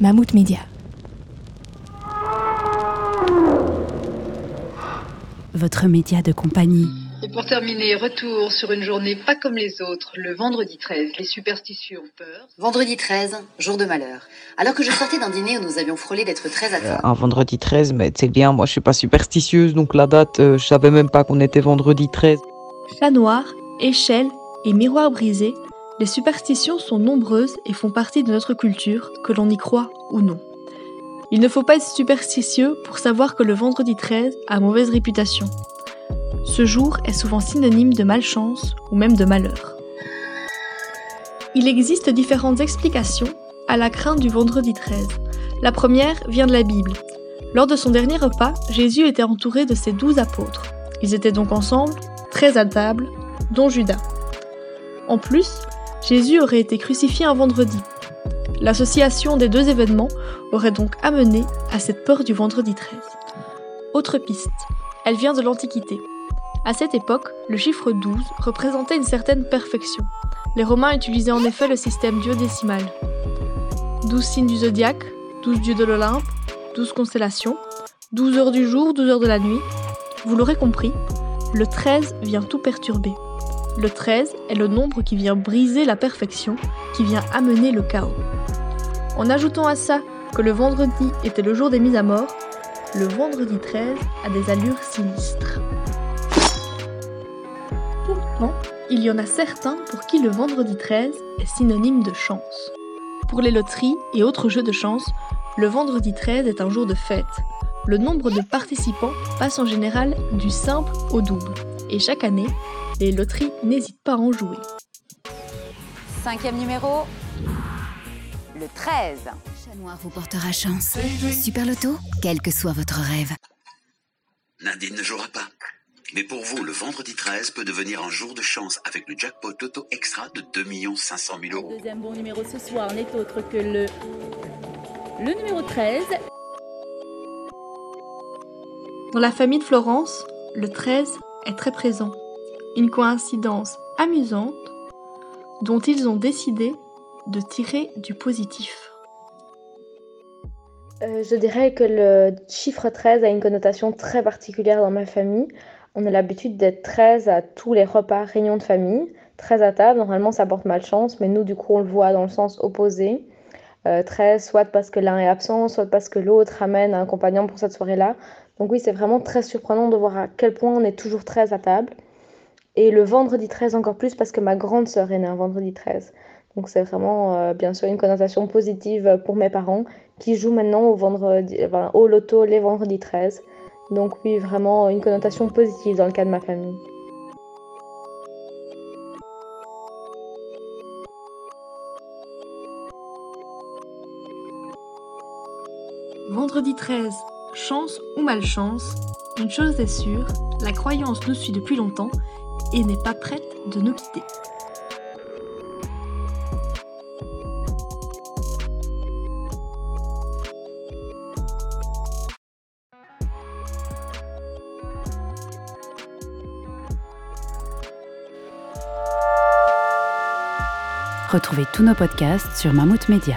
Mammouth Média. Votre média de compagnie. Et pour terminer, retour sur une journée pas comme les autres, le vendredi 13. Les superstitieux ont peur. Vendredi 13, jour de malheur. Alors que je sortais d'un dîner où nous avions frôlé d'être très à Euh, un vendredi 13, mais c'est bien, moi je suis pas superstitieuse, donc la date, euh, je savais même pas qu'on était vendredi 13. Chat noir, échelle et miroir brisé, les superstitions sont nombreuses et font partie de notre culture, que l'on y croit ou non. Il ne faut pas être superstitieux pour savoir que le vendredi 13 a mauvaise réputation. Ce jour est souvent synonyme de malchance ou même de malheur. Il existe différentes explications à la crainte du vendredi 13. La première vient de la Bible. Lors de son dernier repas, Jésus était entouré de ses douze apôtres. Ils étaient donc ensemble, très à table, dont Judas. En plus, Jésus aurait été crucifié un vendredi. L'association des deux événements aurait donc amené à cette peur du vendredi 13. Autre piste, elle vient de l'Antiquité. À cette époque, le chiffre 12 représentait une certaine perfection. Les Romains utilisaient en effet le système duodécimal. 12 signes du zodiaque, 12 dieux de l'Olympe, 12 constellations, 12 heures du jour, 12 heures de la nuit. Vous l'aurez compris, le 13 vient tout perturber. Le 13 est le nombre qui vient briser la perfection, qui vient amener le chaos. En ajoutant à ça que le vendredi était le jour des mises à mort, le vendredi 13 a des allures sinistres. Pourtant, il y en a certains pour qui le vendredi 13 est synonyme de chance. Pour les loteries et autres jeux de chance, le vendredi 13 est un jour de fête. Le nombre de participants passe en général du simple au double. Et chaque année, les loteries n'hésitent pas à en jouer. Cinquième numéro, le 13. Chat noir vous portera chance. Super Loto, quel que soit votre rêve. Nadine ne jouera pas. Mais pour vous, le vendredi 13 peut devenir un jour de chance avec le jackpot Toto Extra de 2 500 000 euros. Deuxième bon numéro ce soir n'est autre que le, le numéro 13. Dans la famille de Florence, le 13 est très présent. Une coïncidence amusante dont ils ont décidé de tirer du positif. Euh, je dirais que le chiffre 13 a une connotation très particulière dans ma famille. On a l'habitude d'être 13 à tous les repas, réunions de famille. 13 à table, normalement ça porte malchance, mais nous du coup on le voit dans le sens opposé. Euh, 13, soit parce que l'un est absent, soit parce que l'autre ramène un compagnon pour cette soirée-là. Donc oui, c'est vraiment très surprenant de voir à quel point on est toujours 13 à table. Et le vendredi 13 encore plus parce que ma grande sœur est née un vendredi 13. Donc c'est vraiment euh, bien sûr une connotation positive pour mes parents qui jouent maintenant au, vendredi, au loto les vendredis 13. Donc oui, vraiment une connotation positive dans le cas de ma famille. Vendredi 13, chance ou malchance, une chose est sûre, la croyance nous suit depuis longtemps et n'est pas prête de nous quitter. Retrouvez tous nos podcasts sur Mammouth Media.